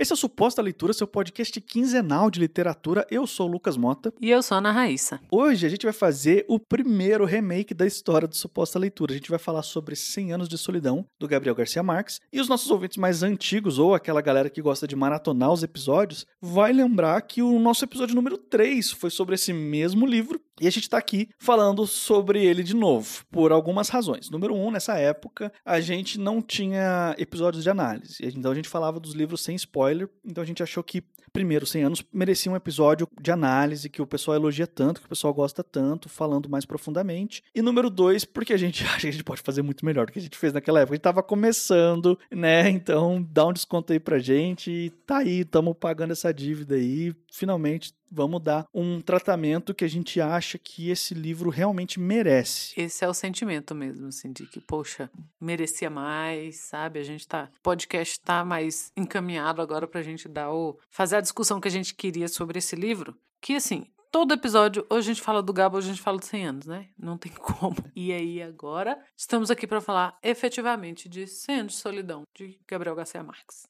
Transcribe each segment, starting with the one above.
Esse é o Suposta Leitura, seu podcast quinzenal de literatura. Eu sou o Lucas Mota. E eu sou a Ana Raíssa. Hoje a gente vai fazer o primeiro remake da história do Suposta Leitura. A gente vai falar sobre 100 anos de solidão, do Gabriel Garcia Marques. E os nossos ouvintes mais antigos, ou aquela galera que gosta de maratonar os episódios, vai lembrar que o nosso episódio número 3 foi sobre esse mesmo livro. E a gente está aqui falando sobre ele de novo, por algumas razões. Número um, nessa época, a gente não tinha episódios de análise. Então a gente falava dos livros sem spoiler. Então a gente achou que, primeiro, 100 anos merecia um episódio de análise que o pessoal elogia tanto, que o pessoal gosta tanto, falando mais profundamente. E número dois, porque a gente acha que a gente pode fazer muito melhor do que a gente fez naquela época. A gente estava começando, né? Então dá um desconto aí pra gente. E tá aí, estamos pagando essa dívida aí. Finalmente vamos dar um tratamento que a gente acha que esse livro realmente merece. Esse é o sentimento mesmo, assim, de que, poxa, merecia mais, sabe? A gente tá. O podcast tá mais encaminhado agora pra gente dar o. fazer a discussão que a gente queria sobre esse livro. Que, assim, todo episódio, hoje a gente fala do Gabo, hoje a gente fala de 100 anos, né? Não tem como. E aí, agora, estamos aqui para falar efetivamente de 100 anos de solidão, de Gabriel Garcia Marques.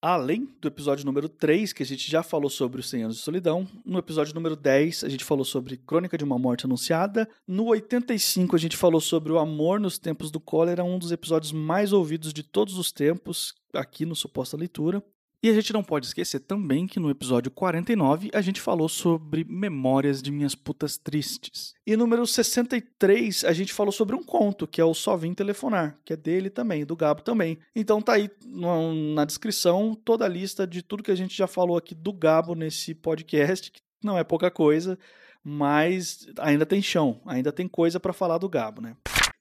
Além do episódio número 3, que a gente já falou sobre os 100 anos de solidão, no episódio número 10 a gente falou sobre Crônica de uma Morte Anunciada, no 85 a gente falou sobre o amor nos tempos do cólera, um dos episódios mais ouvidos de todos os tempos aqui no Suposta Leitura. E a gente não pode esquecer também que no episódio 49 a gente falou sobre Memórias de Minhas Putas Tristes. E número 63 a gente falou sobre um conto, que é o Só Vim Telefonar, que é dele também, do Gabo também. Então tá aí na descrição toda a lista de tudo que a gente já falou aqui do Gabo nesse podcast, que não é pouca coisa, mas ainda tem chão, ainda tem coisa para falar do Gabo, né?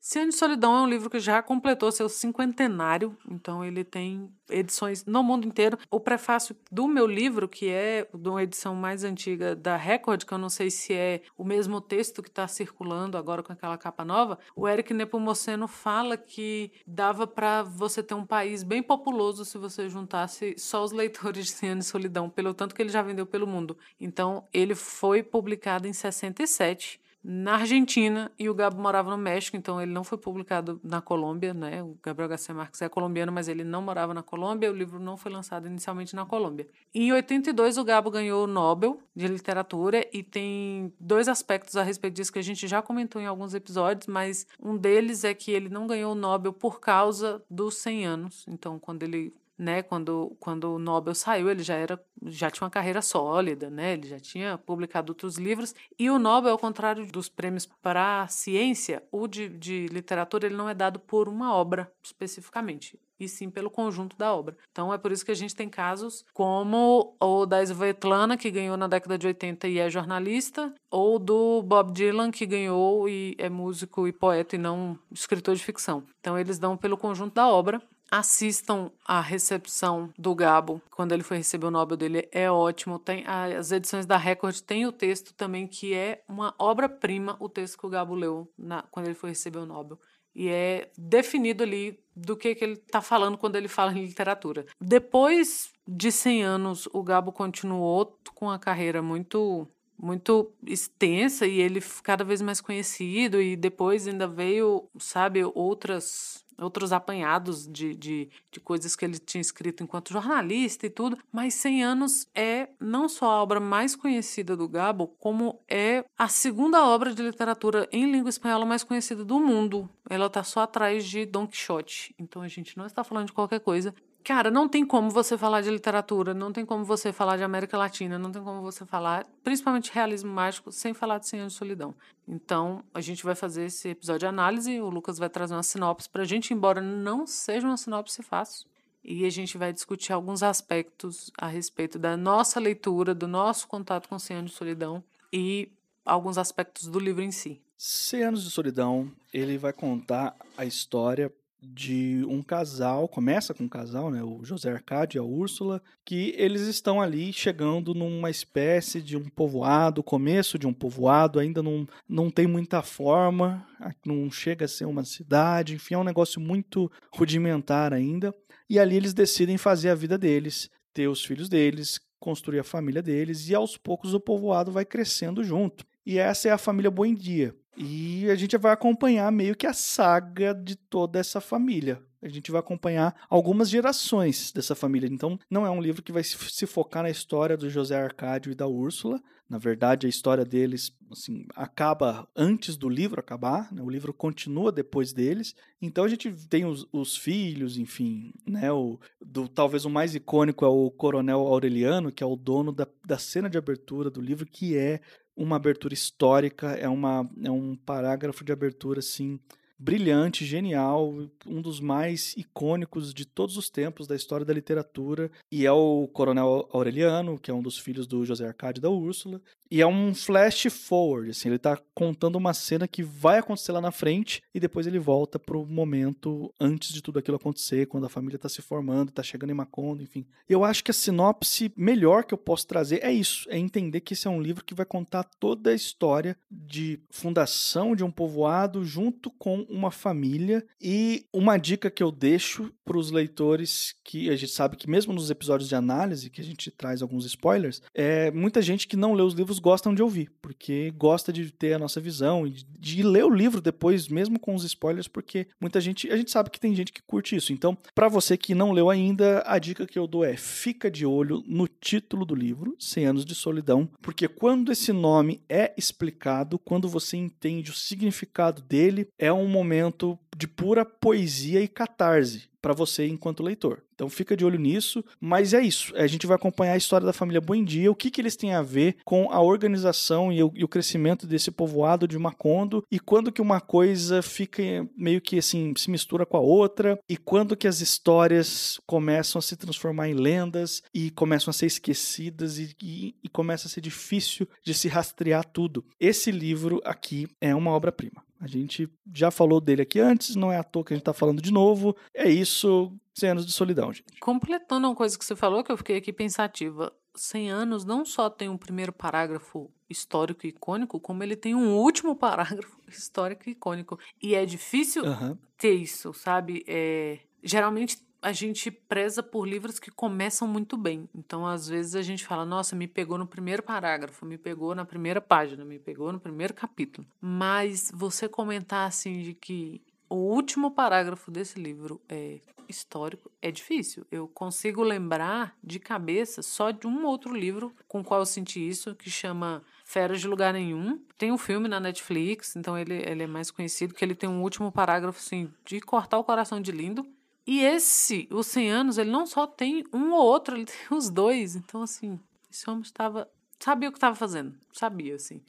Cem de Solidão é um livro que já completou seu cinquentenário, então ele tem edições no mundo inteiro. O prefácio do meu livro, que é de uma edição mais antiga da Record, que eu não sei se é o mesmo texto que está circulando agora com aquela capa nova, o Eric Nepomuceno fala que dava para você ter um país bem populoso se você juntasse só os leitores de Cem de Solidão, pelo tanto que ele já vendeu pelo mundo. Então ele foi publicado em 67 na Argentina e o Gabo morava no México, então ele não foi publicado na Colômbia, né? O Gabriel Garcia Marques é colombiano, mas ele não morava na Colômbia, o livro não foi lançado inicialmente na Colômbia. Em 82 o Gabo ganhou o Nobel de literatura e tem dois aspectos a respeito disso que a gente já comentou em alguns episódios, mas um deles é que ele não ganhou o Nobel por causa dos 100 anos. Então, quando ele né, quando, quando o Nobel saiu, ele já era já tinha uma carreira sólida, né? Ele já tinha publicado outros livros. E o Nobel, ao contrário dos prêmios para ciência, o de, de literatura ele não é dado por uma obra especificamente, e sim pelo conjunto da obra. Então é por isso que a gente tem casos como o da Svetlana, que ganhou na década de 80 e é jornalista, ou do Bob Dylan, que ganhou e é músico e poeta e não escritor de ficção. Então eles dão pelo conjunto da obra assistam a recepção do Gabo quando ele foi receber o Nobel dele é ótimo. Tem as edições da Record tem o texto também que é uma obra-prima o texto que o Gabo leu na, quando ele foi receber o Nobel. E é definido ali do que, que ele está falando quando ele fala em literatura. Depois de 100 anos o Gabo continuou com a carreira muito muito extensa e ele cada vez mais conhecido e depois ainda veio sabe outras outros apanhados de, de, de coisas que ele tinha escrito enquanto jornalista e tudo, mas 100 anos é não só a obra mais conhecida do Gabo, como é a segunda obra de literatura em língua espanhola mais conhecida do mundo. Ela está só atrás de Don Quixote. Então a gente não está falando de qualquer coisa. Cara, não tem como você falar de literatura, não tem como você falar de América Latina, não tem como você falar, principalmente realismo mágico, sem falar de Anos de Solidão. Então, a gente vai fazer esse episódio de análise, o Lucas vai trazer uma sinopse pra gente, embora não seja uma sinopse fácil. E a gente vai discutir alguns aspectos a respeito da nossa leitura, do nosso contato com Anos de Solidão e alguns aspectos do livro em si. Cem Anos de Solidão, ele vai contar a história de um casal, começa com um casal, né, o José Arcade e a Úrsula, que eles estão ali chegando numa espécie de um povoado, começo de um povoado, ainda não, não tem muita forma, não chega a ser uma cidade, enfim, é um negócio muito rudimentar ainda. E ali eles decidem fazer a vida deles, ter os filhos deles, construir a família deles, e aos poucos o povoado vai crescendo junto. E essa é a família Buendia. E a gente vai acompanhar meio que a saga de toda essa família. A gente vai acompanhar algumas gerações dessa família. Então, não é um livro que vai se focar na história do José Arcádio e da Úrsula. Na verdade, a história deles assim, acaba antes do livro acabar, né? o livro continua depois deles. Então a gente tem os, os filhos, enfim, né? O, do, talvez o mais icônico é o Coronel Aureliano, que é o dono da, da cena de abertura do livro, que é uma abertura histórica, é, uma, é um parágrafo de abertura assim brilhante, genial, um dos mais icônicos de todos os tempos da história da literatura, e é o Coronel Aureliano, que é um dos filhos do José Arcádio da Úrsula, e é um flash forward, assim, ele está contando uma cena que vai acontecer lá na frente e depois ele volta pro momento antes de tudo aquilo acontecer, quando a família está se formando, está chegando em Macondo, enfim. Eu acho que a sinopse melhor que eu posso trazer é isso, é entender que esse é um livro que vai contar toda a história de fundação de um povoado junto com uma família. E uma dica que eu deixo para os leitores, que a gente sabe que mesmo nos episódios de análise, que a gente traz alguns spoilers, é muita gente que não lê os livros gostam de ouvir, porque gosta de ter a nossa visão e de ler o livro depois, mesmo com os spoilers, porque muita gente, a gente sabe que tem gente que curte isso. Então, para você que não leu ainda, a dica que eu dou é: fica de olho no título do livro, 100 anos de solidão, porque quando esse nome é explicado, quando você entende o significado dele, é um momento de pura poesia e catarse para você enquanto leitor. Então fica de olho nisso, mas é isso. A gente vai acompanhar a história da família Buendia, o que, que eles têm a ver com a organização e o, e o, crescimento desse povoado de Macondo e quando que uma coisa fica meio que assim se mistura com a outra e quando que as histórias começam a se transformar em lendas e começam a ser esquecidas e, e, e começa a ser difícil de se rastrear tudo. Esse livro aqui é uma obra-prima. A gente já falou dele aqui antes, não é à toa que a gente está falando de novo. É isso, 100 anos de solidão, gente. Completando uma coisa que você falou, que eu fiquei aqui pensativa. 100 anos não só tem um primeiro parágrafo histórico e icônico, como ele tem um último parágrafo histórico e icônico. E é difícil uhum. ter isso, sabe? É, geralmente a gente preza por livros que começam muito bem. Então, às vezes, a gente fala, nossa, me pegou no primeiro parágrafo, me pegou na primeira página, me pegou no primeiro capítulo. Mas você comentar assim de que o último parágrafo desse livro é histórico, é difícil. Eu consigo lembrar de cabeça só de um outro livro com qual eu senti isso, que chama Feras de Lugar Nenhum. Tem um filme na Netflix, então ele, ele é mais conhecido, que ele tem um último parágrafo assim, de cortar o coração de lindo. E esse, os 100 anos, ele não só tem um ou outro, ele tem os dois. Então, assim, esse homem estava. Sabia o que estava fazendo. Sabia, assim.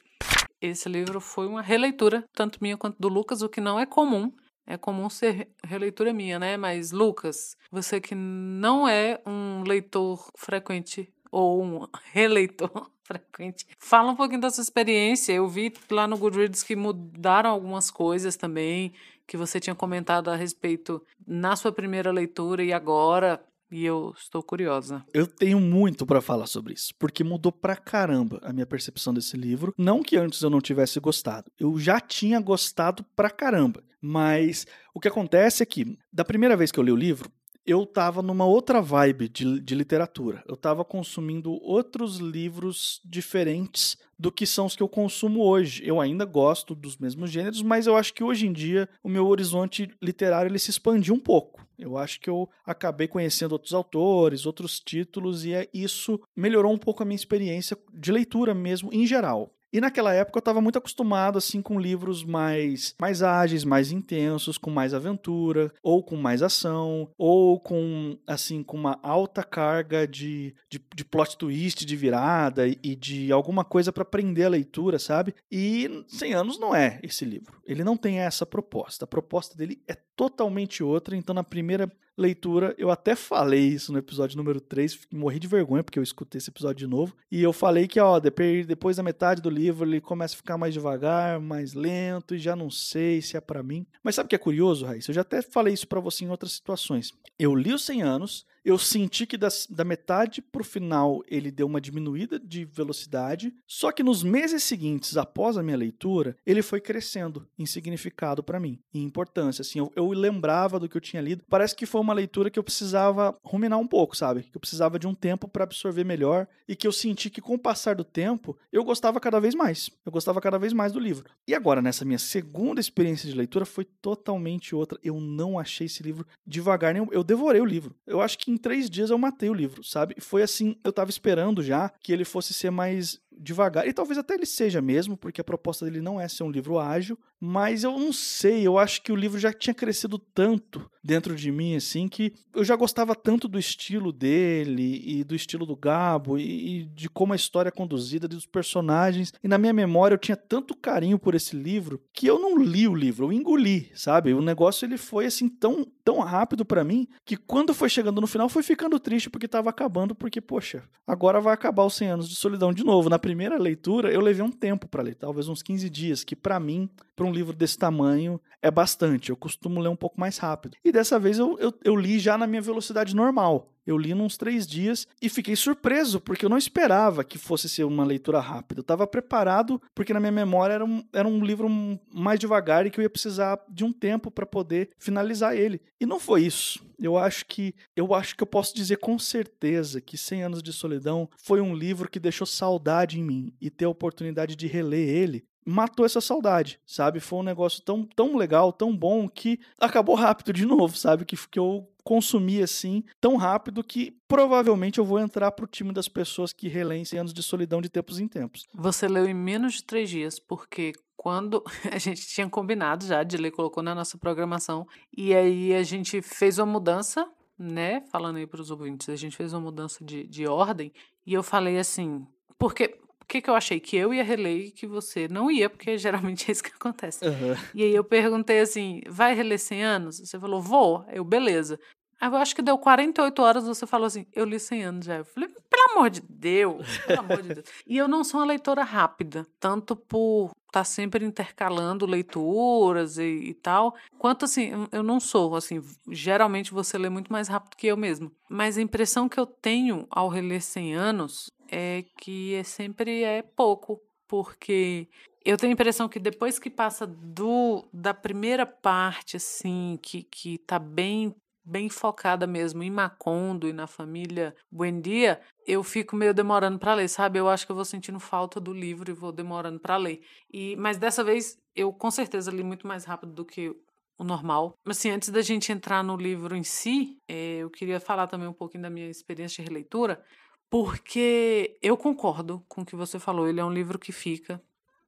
Esse livro foi uma releitura, tanto minha quanto do Lucas, o que não é comum. É comum ser releitura minha, né? Mas, Lucas, você que não é um leitor frequente ou um releitor frequente, fala um pouquinho da sua experiência. Eu vi lá no Goodreads que mudaram algumas coisas também que você tinha comentado a respeito na sua primeira leitura e agora, e eu estou curiosa. Eu tenho muito para falar sobre isso, porque mudou pra caramba a minha percepção desse livro. Não que antes eu não tivesse gostado, eu já tinha gostado pra caramba. Mas o que acontece é que, da primeira vez que eu li o livro, eu estava numa outra vibe de, de literatura. Eu estava consumindo outros livros diferentes do que são os que eu consumo hoje. Eu ainda gosto dos mesmos gêneros, mas eu acho que hoje em dia o meu horizonte literário ele se expandiu um pouco. Eu acho que eu acabei conhecendo outros autores, outros títulos, e é, isso melhorou um pouco a minha experiência de leitura mesmo, em geral. E naquela época eu estava muito acostumado assim com livros mais mais ágeis, mais intensos, com mais aventura, ou com mais ação, ou com assim com uma alta carga de, de, de plot twist, de virada e de alguma coisa para prender a leitura, sabe? E 100 anos não é esse livro. Ele não tem essa proposta. A proposta dele é totalmente outra, então na primeira leitura. Eu até falei isso no episódio número 3, morri de vergonha porque eu escutei esse episódio de novo. E eu falei que, ó, depois da metade do livro ele começa a ficar mais devagar, mais lento e já não sei se é para mim. Mas sabe o que é curioso, Raíssa? Eu já até falei isso para você em outras situações. Eu li os 100 anos, eu senti que das, da metade pro final ele deu uma diminuída de velocidade, só que nos meses seguintes, após a minha leitura, ele foi crescendo em significado para mim, em importância. Assim, eu, eu lembrava do que eu tinha lido. Parece que foi uma leitura que eu precisava ruminar um pouco, sabe? Que eu precisava de um tempo para absorver melhor e que eu senti que com o passar do tempo eu gostava cada vez mais. Eu gostava cada vez mais do livro. E agora, nessa minha segunda experiência de leitura, foi totalmente outra. Eu não achei esse livro devagar nenhum. Eu devorei o livro. Eu acho que em três dias eu matei o livro, sabe? Foi assim, eu tava esperando já que ele fosse ser mais devagar. E talvez até ele seja mesmo, porque a proposta dele não é ser um livro ágil, mas eu não sei, eu acho que o livro já tinha crescido tanto dentro de mim, assim, que eu já gostava tanto do estilo dele e do estilo do Gabo e, e de como a história é conduzida, dos personagens. E na minha memória eu tinha tanto carinho por esse livro que eu não li o livro, eu engoli, sabe? O negócio ele foi assim tão, tão rápido para mim que quando foi chegando no final foi ficando triste porque tava acabando, porque, poxa, agora vai acabar os 100 anos de solidão de novo. Na primeira leitura, eu levei um tempo para ler, talvez uns 15 dias, que para mim, para um livro desse tamanho, é bastante. Eu costumo ler um pouco mais rápido. E dessa vez eu, eu, eu li já na minha velocidade normal. Eu li nos três dias e fiquei surpreso, porque eu não esperava que fosse ser uma leitura rápida. Eu estava preparado, porque na minha memória era um, era um livro mais devagar e que eu ia precisar de um tempo para poder finalizar ele. E não foi isso. Eu acho que eu acho que eu posso dizer com certeza que 100 anos de solidão foi um livro que deixou saudade em mim e ter a oportunidade de reler ele matou essa saudade, sabe? Foi um negócio tão, tão legal, tão bom que acabou rápido de novo, sabe? Que, que eu consumi assim tão rápido que provavelmente eu vou entrar pro time das pessoas que 100 anos de solidão de tempos em tempos. Você leu em menos de três dias, porque quando a gente tinha combinado já, de ler, colocou na nossa programação, e aí a gente fez uma mudança, né? Falando aí para os ouvintes, a gente fez uma mudança de, de ordem, e eu falei assim, porque que, que eu achei? Que eu ia reler e que você não ia, porque geralmente é isso que acontece. Uhum. E aí eu perguntei assim: vai reler 100 anos? Você falou, vou. Eu, beleza. Aí eu acho que deu 48 horas, você falou assim, eu li 100 anos já. Eu falei, pelo amor de Deus, pelo amor de Deus. E eu não sou uma leitora rápida, tanto por estar tá sempre intercalando leituras e, e, tal, quanto assim, eu não sou, assim, geralmente você lê muito mais rápido que eu mesmo. Mas a impressão que eu tenho ao reler 100 anos é que é sempre é pouco, porque eu tenho a impressão que depois que passa do da primeira parte assim, que que tá bem bem focada mesmo em Macondo e na família Buendia, eu fico meio demorando para ler, sabe? Eu acho que eu vou sentindo falta do livro e vou demorando para ler. E mas dessa vez eu com certeza li muito mais rápido do que o normal. Mas assim, antes da gente entrar no livro em si, é, eu queria falar também um pouquinho da minha experiência de releitura, porque eu concordo com o que você falou. Ele é um livro que fica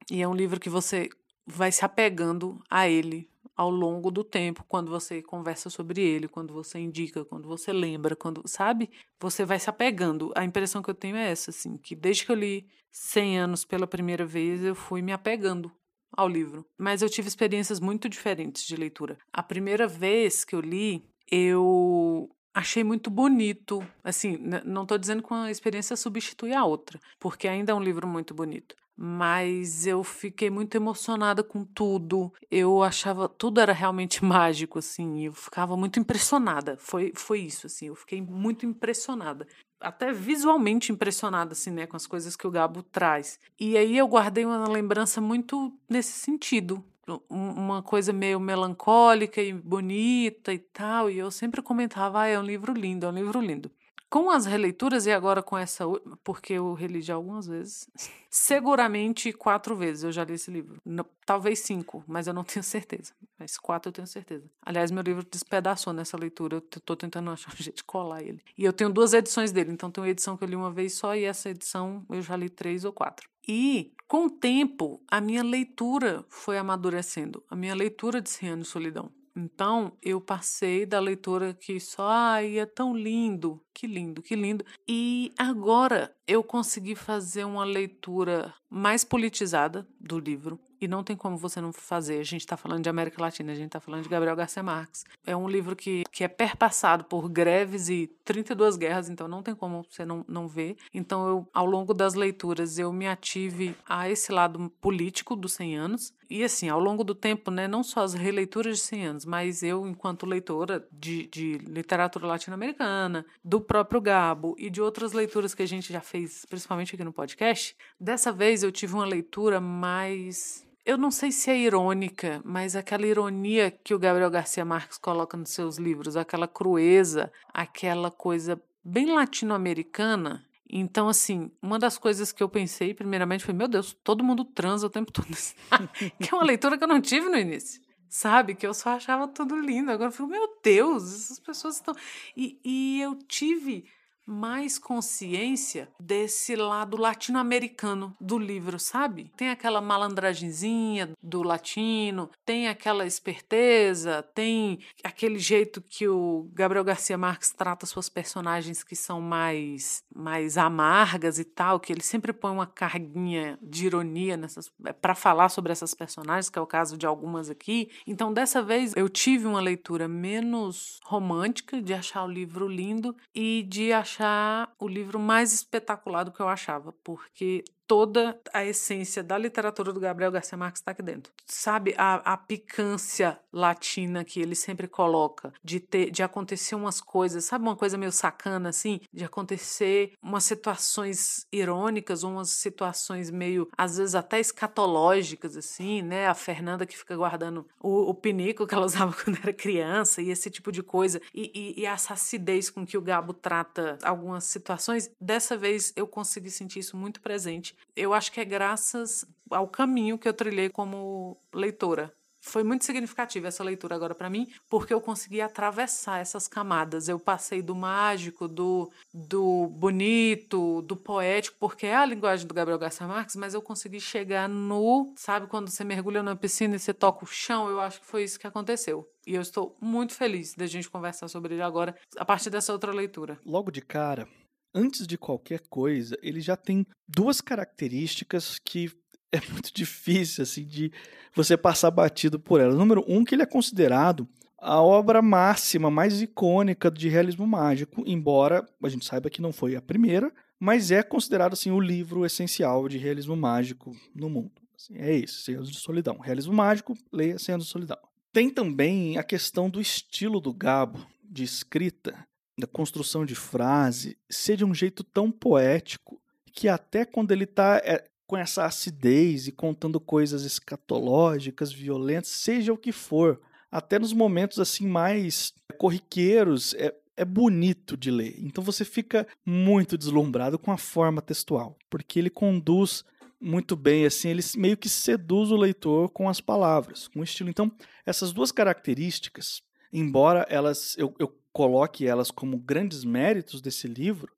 e é um livro que você vai se apegando a ele ao longo do tempo, quando você conversa sobre ele, quando você indica, quando você lembra, quando, sabe? Você vai se apegando. A impressão que eu tenho é essa, assim, que desde que eu li 100 anos pela primeira vez, eu fui me apegando ao livro. Mas eu tive experiências muito diferentes de leitura. A primeira vez que eu li, eu achei muito bonito. Assim, não estou dizendo que uma experiência substitui a outra, porque ainda é um livro muito bonito. Mas eu fiquei muito emocionada com tudo. Eu achava tudo era realmente mágico, assim. Eu ficava muito impressionada. Foi, foi isso, assim. Eu fiquei muito impressionada até visualmente impressionada, assim, né, com as coisas que o Gabo traz. E aí eu guardei uma lembrança muito nesse sentido, uma coisa meio melancólica e bonita e tal, e eu sempre comentava, ah, é um livro lindo, é um livro lindo. Com as releituras e agora com essa, porque eu reli já algumas vezes, seguramente quatro vezes eu já li esse livro. talvez cinco, mas eu não tenho certeza. Mas quatro eu tenho certeza. Aliás, meu livro despedaçou nessa leitura, eu estou tentando achar um jeito de colar ele. E eu tenho duas edições dele, então tem uma edição que eu li uma vez só e essa edição eu já li três ou quatro. E, com o tempo, a minha leitura foi amadurecendo. A minha leitura de Cem Anos de Solidão. Então, eu passei da leitura que só, ai, é tão lindo, que lindo, que lindo. E agora eu consegui fazer uma leitura mais politizada do livro. E não tem como você não fazer. A gente está falando de América Latina, a gente está falando de Gabriel Garcia Marques. É um livro que que é perpassado por greves e 32 guerras, então não tem como você não, não ver. Então, eu, ao longo das leituras, eu me ative a esse lado político dos 100 anos. E assim, ao longo do tempo, né, não só as releituras de 100 anos, mas eu, enquanto leitora de, de literatura latino-americana, do próprio Gabo e de outras leituras que a gente já fez, principalmente aqui no podcast, dessa vez eu tive uma leitura mais eu não sei se é irônica, mas aquela ironia que o Gabriel Garcia Marques coloca nos seus livros, aquela crueza, aquela coisa bem latino-americana. Então, assim, uma das coisas que eu pensei, primeiramente, foi: meu Deus, todo mundo transa o tempo todo. que é uma leitura que eu não tive no início. Sabe? Que eu só achava tudo lindo. Agora eu fico: meu Deus, essas pessoas estão. E, e eu tive mais consciência desse lado latino-americano do livro, sabe? Tem aquela malandragenzinha do latino, tem aquela esperteza, tem aquele jeito que o Gabriel Garcia Marques trata suas personagens que são mais mais amargas e tal, que ele sempre põe uma carguinha de ironia nessas é, para falar sobre essas personagens, que é o caso de algumas aqui. Então, dessa vez eu tive uma leitura menos romântica de achar o livro lindo e de achar achar o livro mais espetacular do que eu achava, porque toda a essência da literatura do Gabriel Garcia Marques está aqui dentro. Sabe a, a picância latina que ele sempre coloca, de ter, de acontecer umas coisas, sabe uma coisa meio sacana assim, de acontecer umas situações irônicas, umas situações meio às vezes até escatológicas assim, né? A Fernanda que fica guardando o, o pinico que ela usava quando era criança e esse tipo de coisa e, e, e essa acidez com que o Gabo trata algumas situações. Dessa vez eu consegui sentir isso muito presente eu acho que é graças ao caminho que eu trilhei como leitora. Foi muito significativa essa leitura agora para mim, porque eu consegui atravessar essas camadas. Eu passei do mágico, do, do bonito, do poético, porque é a linguagem do Gabriel Garcia Marques, mas eu consegui chegar no. Sabe quando você mergulha na piscina e você toca o chão? Eu acho que foi isso que aconteceu. E eu estou muito feliz da gente conversar sobre ele agora, a partir dessa outra leitura. Logo de cara, antes de qualquer coisa, ele já tem duas características que é muito difícil assim de você passar batido por elas. Número um, que ele é considerado a obra máxima, mais icônica de realismo mágico, embora a gente saiba que não foi a primeira, mas é considerado assim o livro essencial de realismo mágico no mundo. Assim, é isso, Anos de Solidão. Realismo mágico, leia Anos de Solidão. Tem também a questão do estilo do Gabo de escrita, da construção de frase ser de um jeito tão poético que até quando ele está é, eh, com essa acidez e contando coisas escatológicas, violentas, seja o que for, até nos momentos assim mais corriqueiros, é, é bonito de ler. Então você fica muito deslumbrado com a forma textual, porque ele conduz muito bem, assim, ele meio que seduz o leitor com as palavras, com o estilo. Então, essas duas características, embora elas eu, eu coloque elas como grandes méritos desse livro,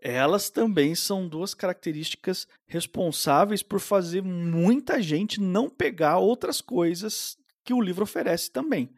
elas também são duas características responsáveis por fazer muita gente não pegar outras coisas que o livro oferece também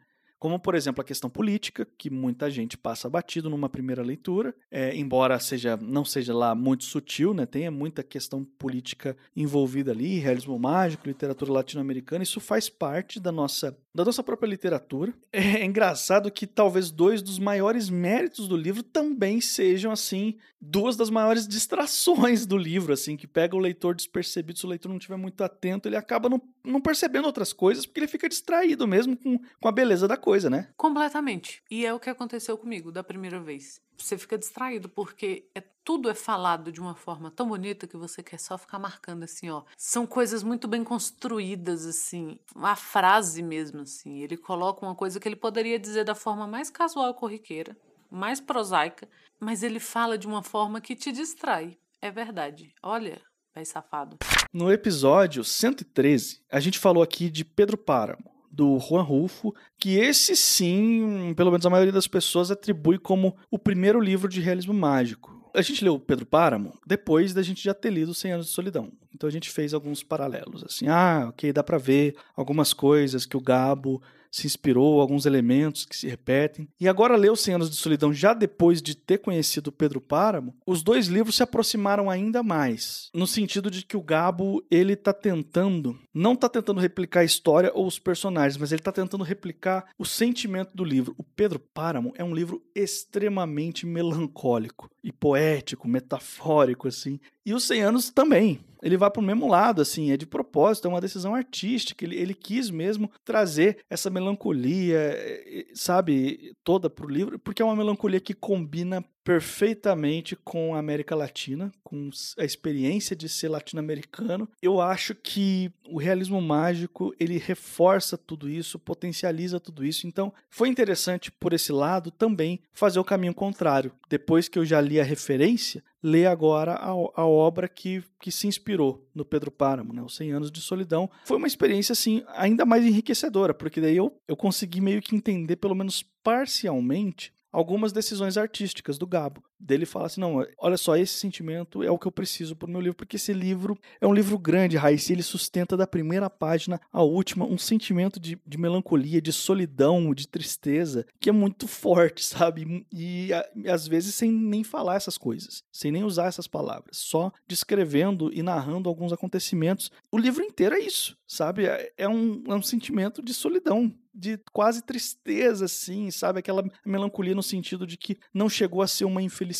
como por exemplo a questão política, que muita gente passa batido numa primeira leitura, é, embora seja não seja lá muito sutil, né, tenha muita questão política envolvida ali, realismo mágico, literatura latino-americana, isso faz parte da nossa da nossa própria literatura. É engraçado que talvez dois dos maiores méritos do livro também sejam assim duas das maiores distrações do livro, assim, que pega o leitor despercebido, se o leitor não estiver muito atento, ele acaba não, não percebendo outras coisas, porque ele fica distraído mesmo com, com a beleza da coisa coisa, né? Completamente. E é o que aconteceu comigo da primeira vez. Você fica distraído porque é tudo é falado de uma forma tão bonita que você quer só ficar marcando assim, ó. São coisas muito bem construídas assim, a frase mesmo assim. Ele coloca uma coisa que ele poderia dizer da forma mais casual e corriqueira, mais prosaica, mas ele fala de uma forma que te distrai. É verdade. Olha, vai safado. No episódio 113, a gente falou aqui de Pedro Páramo do Juan Rulfo, que esse sim, pelo menos a maioria das pessoas atribui como o primeiro livro de realismo mágico. A gente leu Pedro Páramo depois da gente já ter lido Cem Anos de Solidão. Então a gente fez alguns paralelos, assim, ah, ok, dá para ver algumas coisas que o Gabo se inspirou, alguns elementos que se repetem. E agora Os 100 Anos de Solidão, já depois de ter conhecido Pedro Páramo, os dois livros se aproximaram ainda mais, no sentido de que o Gabo, ele tá tentando, não tá tentando replicar a história ou os personagens, mas ele tá tentando replicar o sentimento do livro. O Pedro Páramo é um livro extremamente melancólico e poético, metafórico, assim. E os 100 anos também. Ele vai para o mesmo lado, assim, é de propósito, é uma decisão artística. Ele, ele quis mesmo trazer essa melancolia, eh, sabe, toda para o livro, porque é uma melancolia que combina perfeitamente com a América Latina, com a experiência de ser latino-americano. Eu acho que o realismo mágico, ele reforça tudo isso, potencializa tudo isso. Então, foi interessante por esse lado também fazer o caminho contrário. Depois que eu já li a referência, ler agora a, a obra que, que se inspirou no Pedro Páramo, né? Os 100 Anos de Solidão. Foi uma experiência, assim, ainda mais enriquecedora, porque daí eu, eu consegui meio que entender, pelo menos parcialmente, algumas decisões artísticas do Gabo. Dele fala assim: não, olha só, esse sentimento é o que eu preciso para o meu livro, porque esse livro é um livro grande, Raíssa, ele sustenta da primeira página à última um sentimento de, de melancolia, de solidão, de tristeza, que é muito forte, sabe? E, e às vezes sem nem falar essas coisas, sem nem usar essas palavras, só descrevendo e narrando alguns acontecimentos. O livro inteiro é isso, sabe? É, é um, é um sentimento de solidão, de quase tristeza, assim, sabe? Aquela melancolia no sentido de que não chegou a ser uma infelicidade,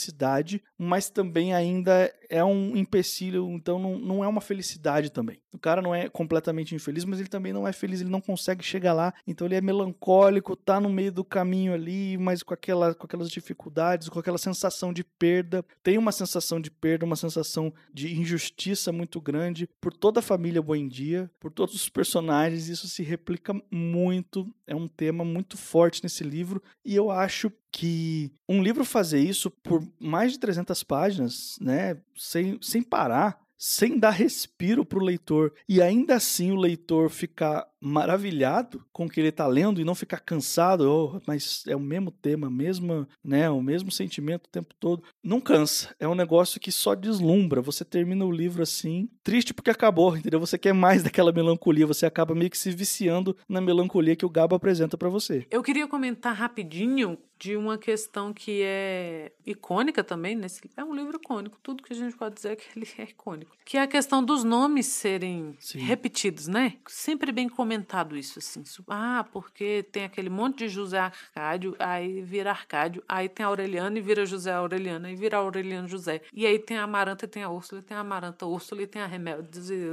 mas também ainda é um empecilho, então não, não é uma felicidade também. O cara não é completamente infeliz, mas ele também não é feliz, ele não consegue chegar lá, então ele é melancólico, tá no meio do caminho ali, mas com, aquela, com aquelas dificuldades, com aquela sensação de perda. Tem uma sensação de perda, uma sensação de injustiça muito grande por toda a família Buendia, por todos os personagens, isso se replica muito, é um tema muito forte nesse livro, e eu acho que um livro fazer isso por mais de 300 páginas, né, sem, sem parar, sem dar respiro para o leitor e ainda assim o leitor ficar maravilhado com o que ele está lendo e não ficar cansado, oh, mas é o mesmo tema, mesmo, né, o mesmo sentimento o tempo todo. Não cansa. É um negócio que só deslumbra. Você termina o livro assim, triste porque acabou, entendeu? Você quer mais daquela melancolia, você acaba meio que se viciando na melancolia que o Gabo apresenta para você. Eu queria comentar rapidinho de uma questão que é icônica também nesse é um livro icônico tudo que a gente pode dizer é que ele é icônico que é a questão dos nomes serem Sim. repetidos né sempre bem comentado comentado isso, assim. Ah, porque tem aquele monte de José Arcádio, aí vira Arcádio, aí tem Aureliano e vira José Aureliano, e vira Aureliano José. E aí tem a Amaranta e tem a Úrsula, e tem a Amaranta Úrsula e tem a Remeldes e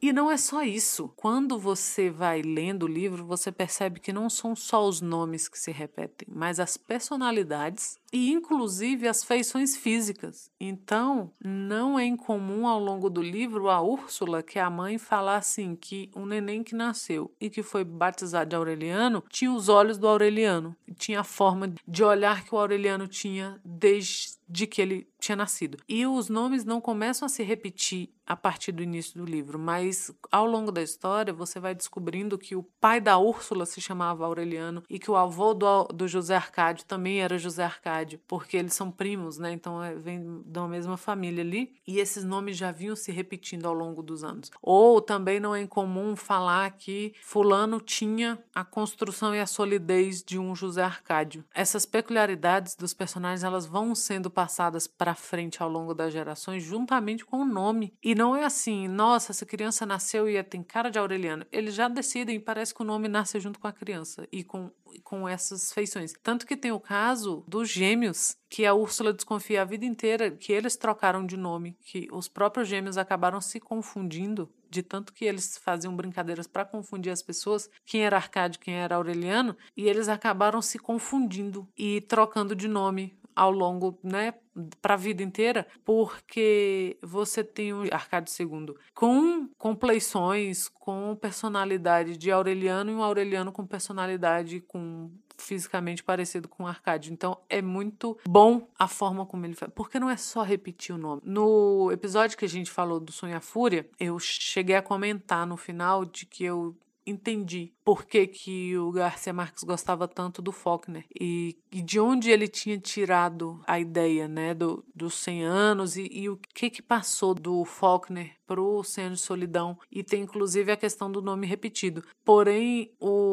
E não é só isso. Quando você vai lendo o livro, você percebe que não são só os nomes que se repetem, mas as personalidades e inclusive as feições físicas. Então, não é incomum ao longo do livro a Úrsula, que é a mãe, falar assim que um neném que nasceu e que foi batizado de Aureliano tinha os olhos do Aureliano, tinha a forma de olhar que o Aureliano tinha desde que ele tinha nascido. E os nomes não começam a se repetir a partir do início do livro, mas ao longo da história você vai descobrindo que o pai da Úrsula se chamava Aureliano e que o avô do, do José Arcádio também era José Arcádio, porque eles são primos, né? Então é, vem da mesma família ali. E esses nomes já vinham se repetindo ao longo dos anos. Ou também não é incomum falar que Fulano tinha a construção e a solidez de um José Arcádio. Essas peculiaridades dos personagens elas vão sendo passadas para frente ao longo das gerações, juntamente com o nome. E não é assim, nossa, essa criança nasceu e tem cara de Aureliano. Eles já decidem, parece que o nome nasce junto com a criança e com, com essas feições. Tanto que tem o caso dos gêmeos, que a Úrsula desconfia a vida inteira que eles trocaram de nome, que os próprios gêmeos acabaram se confundindo de tanto que eles faziam brincadeiras para confundir as pessoas, quem era Arcádio, quem era Aureliano, e eles acabaram se confundindo e trocando de nome ao longo, né, para a vida inteira, porque você tem o Arcádio II com compleições, com personalidade de Aureliano e um Aureliano com personalidade com fisicamente parecido com Arcádio. Então é muito bom a forma como ele faz. Porque não é só repetir o nome. No episódio que a gente falou do Sonho Fúria, eu cheguei a comentar no final de que eu entendi por que, que o Garcia Marques gostava tanto do Faulkner e, e, de onde ele tinha tirado a ideia né, do, dos 100 anos e, e o que, que passou do Faulkner pro Cem de Solidão e tem inclusive a questão do nome repetido. Porém, o o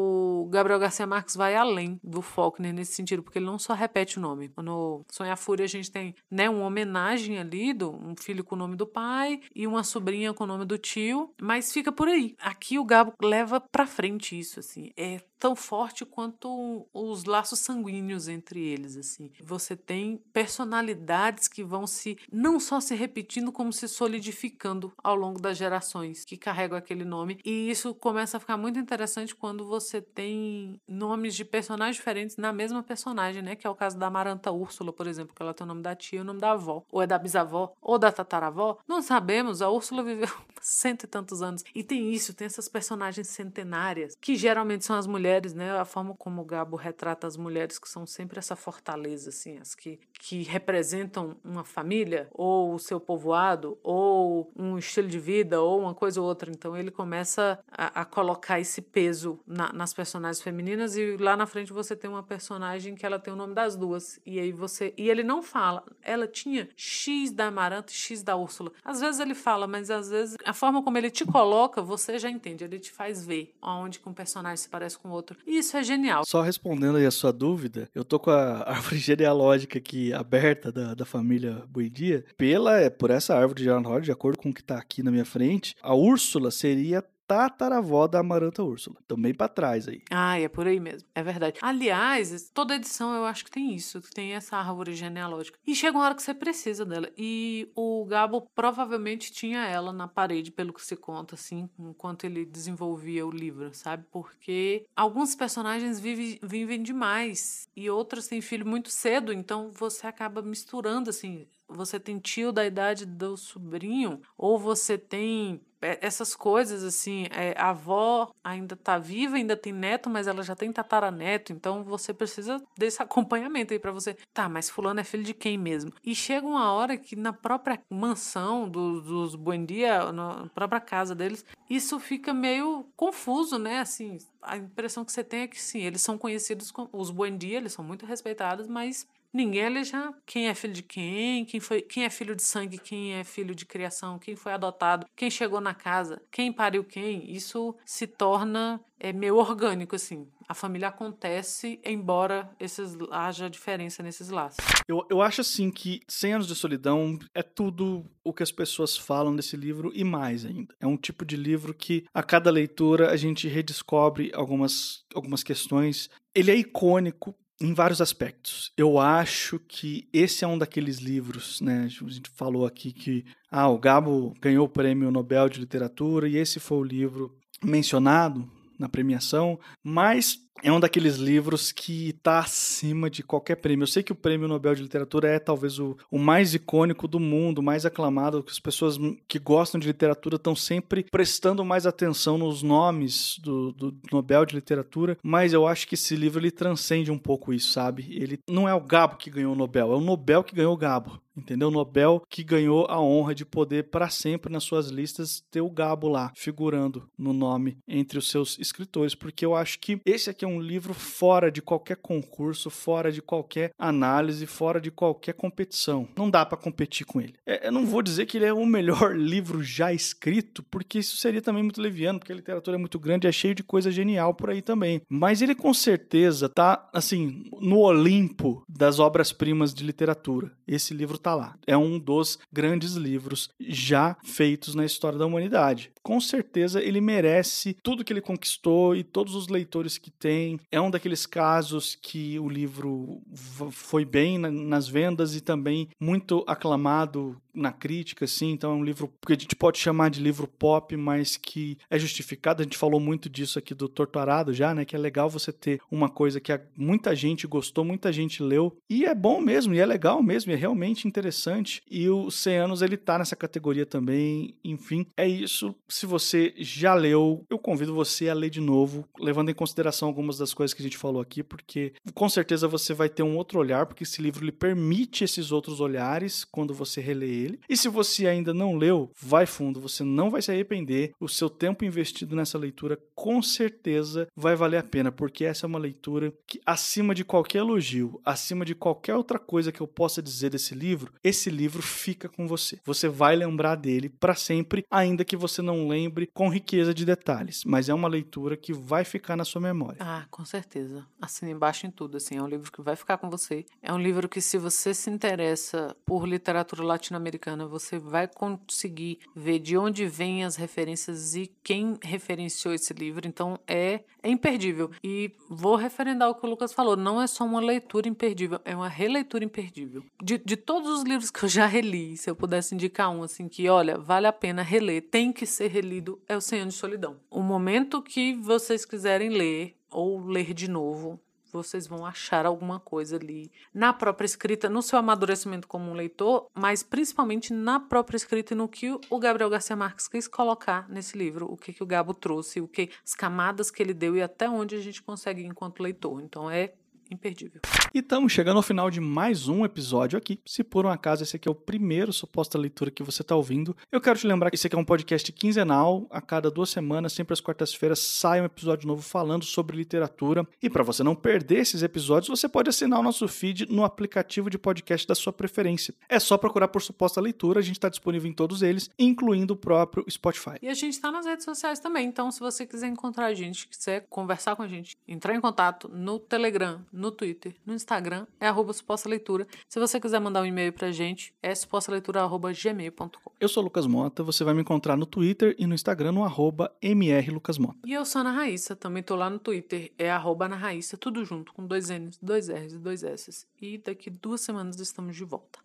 Gabriel Garcia Marques vai além do Faulkner nesse sentido, porque ele não só repete o nome. No Sonhar Fúria a gente tem né, uma homenagem ali, do, um filho com o nome do pai e uma sobrinha com o nome do tio, mas fica por aí. Aqui o Gabo leva pra frente isso, assim. É tão forte quanto os laços sanguíneos entre eles, assim. Você tem personalidades que vão se não só se repetindo, como se solidificando ao longo das gerações que carregam aquele nome. E isso começa a ficar muito interessante quando você tem nomes de personagens diferentes na mesma personagem, né? Que é o caso da Amaranta Úrsula, por exemplo, que ela tem o nome da tia e o nome da avó, ou é da bisavó, ou da tataravó. Não sabemos, a Úrsula viveu cento e tantos anos. E tem isso, tem essas personagens centenárias, que geralmente são as mulheres, né? A forma como o Gabo retrata as mulheres que são sempre essa fortaleza, assim, as que, que representam uma família, ou o seu povoado, ou um estilo de vida, ou uma coisa ou outra. Então ele começa a, a colocar esse peso na, nas personagens femininas e lá na frente você tem uma personagem que ela tem o nome das duas. E aí você. E ele não fala, ela tinha X da Amaranta e X da Úrsula. Às vezes ele fala, mas às vezes a forma como ele te coloca, você já entende. Ele te faz ver aonde que um personagem se parece com o outro. E isso é genial. Só respondendo aí a sua dúvida, eu tô com a árvore genealógica aqui aberta da, da família Buendia. Pela, é, por essa árvore genealógica, de acordo com o que tá aqui na minha frente, a Úrsula seria tataravó da Amaranta Úrsula. Também para trás aí. Ah, é por aí mesmo. É verdade. Aliás, toda edição eu acho que tem isso, que tem essa árvore genealógica. E chega uma hora que você precisa dela. E o Gabo provavelmente tinha ela na parede, pelo que se conta, assim, enquanto ele desenvolvia o livro, sabe? Porque alguns personagens vivem, vivem demais e outros têm filho muito cedo, então você acaba misturando, assim. Você tem tio da idade do sobrinho, ou você tem essas coisas, assim, é, a avó ainda tá viva, ainda tem neto, mas ela já tem tataraneto, então você precisa desse acompanhamento aí para você. Tá, mas fulano é filho de quem mesmo? E chega uma hora que na própria mansão do, dos Buendia, na própria casa deles, isso fica meio confuso, né? Assim, a impressão que você tem é que sim, eles são conhecidos como os Buendia, eles são muito respeitados, mas ninguém já quem é filho de quem, quem foi, quem é filho de sangue, quem é filho de criação, quem foi adotado, quem chegou na casa, quem pariu quem, isso se torna é meio orgânico assim. A família acontece, embora esses haja diferença nesses laços. Eu, eu acho assim que 100 anos de solidão é tudo o que as pessoas falam desse livro e mais ainda. É um tipo de livro que a cada leitura a gente redescobre algumas, algumas questões. Ele é icônico em vários aspectos. Eu acho que esse é um daqueles livros, né? A gente falou aqui que ah, o Gabo ganhou o prêmio Nobel de Literatura e esse foi o livro mencionado na premiação, mas é um daqueles livros que está acima de qualquer prêmio. Eu sei que o prêmio Nobel de Literatura é talvez o, o mais icônico do mundo, mais aclamado, que as pessoas que gostam de literatura estão sempre prestando mais atenção nos nomes do, do, Nobel de Literatura, mas eu acho que esse livro ele transcende um pouco isso, sabe? Ele não é o Gabo que ganhou o Nobel, é o Nobel que ganhou o Gabo entendeu? Nobel que ganhou a honra de poder para sempre nas suas listas ter o Gabo lá figurando no nome entre os seus escritores, porque eu acho que esse aqui um livro fora de qualquer concurso, fora de qualquer análise, fora de qualquer competição. Não dá para competir com ele. É, eu não vou dizer que ele é o melhor livro já escrito, porque isso seria também muito leviano, porque a literatura é muito grande, é cheio de coisa genial por aí também. Mas ele com certeza tá assim no Olimpo das obras-primas de literatura. Esse livro tá lá. É um dos grandes livros já feitos na história da humanidade. Com certeza ele merece tudo que ele conquistou e todos os leitores que tem. É um daqueles casos que o livro foi bem nas vendas e também muito aclamado na crítica, assim. Então é um livro que a gente pode chamar de livro pop, mas que é justificado. A gente falou muito disso aqui do Torturado já, né? Que é legal você ter uma coisa que muita gente gostou, muita gente leu e é bom mesmo, e é legal mesmo, e é realmente interessante. E o 100 anos ele tá nessa categoria também. Enfim, é isso. Se você já leu, eu convido você a ler de novo, levando em consideração algumas das coisas que a gente falou aqui, porque com certeza você vai ter um outro olhar, porque esse livro lhe permite esses outros olhares quando você relê ele. E se você ainda não leu, vai fundo, você não vai se arrepender. O seu tempo investido nessa leitura com certeza vai valer a pena, porque essa é uma leitura que acima de qualquer elogio, acima de qualquer outra coisa que eu possa dizer desse livro, esse livro fica com você. Você vai lembrar dele para sempre, ainda que você não lembre com riqueza de detalhes, mas é uma leitura que vai ficar na sua memória. Ah, com certeza. Assina embaixo em tudo, assim, é um livro que vai ficar com você. É um livro que se você se interessa por literatura latino-americana, você vai conseguir ver de onde vêm as referências e quem referenciou esse livro. Então é, é imperdível. E vou referendar o que o Lucas falou, não é só uma leitura imperdível, é uma releitura imperdível. De, de todos os livros que eu já reli, se eu pudesse indicar um assim que, olha, vale a pena reler, tem que ser relido, é o Anos de Solidão. O momento que vocês quiserem ler, ou ler de novo, vocês vão achar alguma coisa ali na própria escrita, no seu amadurecimento como um leitor, mas principalmente na própria escrita e no que o Gabriel Garcia Marques quis colocar nesse livro, o que, que o Gabo trouxe, o que as camadas que ele deu e até onde a gente consegue enquanto leitor. Então é imperdível. E estamos chegando ao final de mais um episódio aqui. Se por um acaso esse aqui é o primeiro suposta leitura que você está ouvindo, eu quero te lembrar que esse aqui é um podcast quinzenal. A cada duas semanas, sempre às quartas-feiras, sai um episódio novo falando sobre literatura. E para você não perder esses episódios, você pode assinar o nosso feed no aplicativo de podcast da sua preferência. É só procurar por suposta leitura, a gente está disponível em todos eles, incluindo o próprio Spotify. E a gente está nas redes sociais também, então se você quiser encontrar a gente, quiser conversar com a gente, entrar em contato no Telegram, no Twitter, no Instagram, é arroba suposta leitura. Se você quiser mandar um e-mail pra gente, é supostaleitura.gmail.com. Eu sou o Lucas Mota, você vai me encontrar no Twitter e no Instagram no arroba mrlucasmota. E eu sou a Ana Raíssa, também tô lá no Twitter, é arroba Ana Raíssa, tudo junto, com dois N's, dois R's e dois S's. E daqui duas semanas estamos de volta.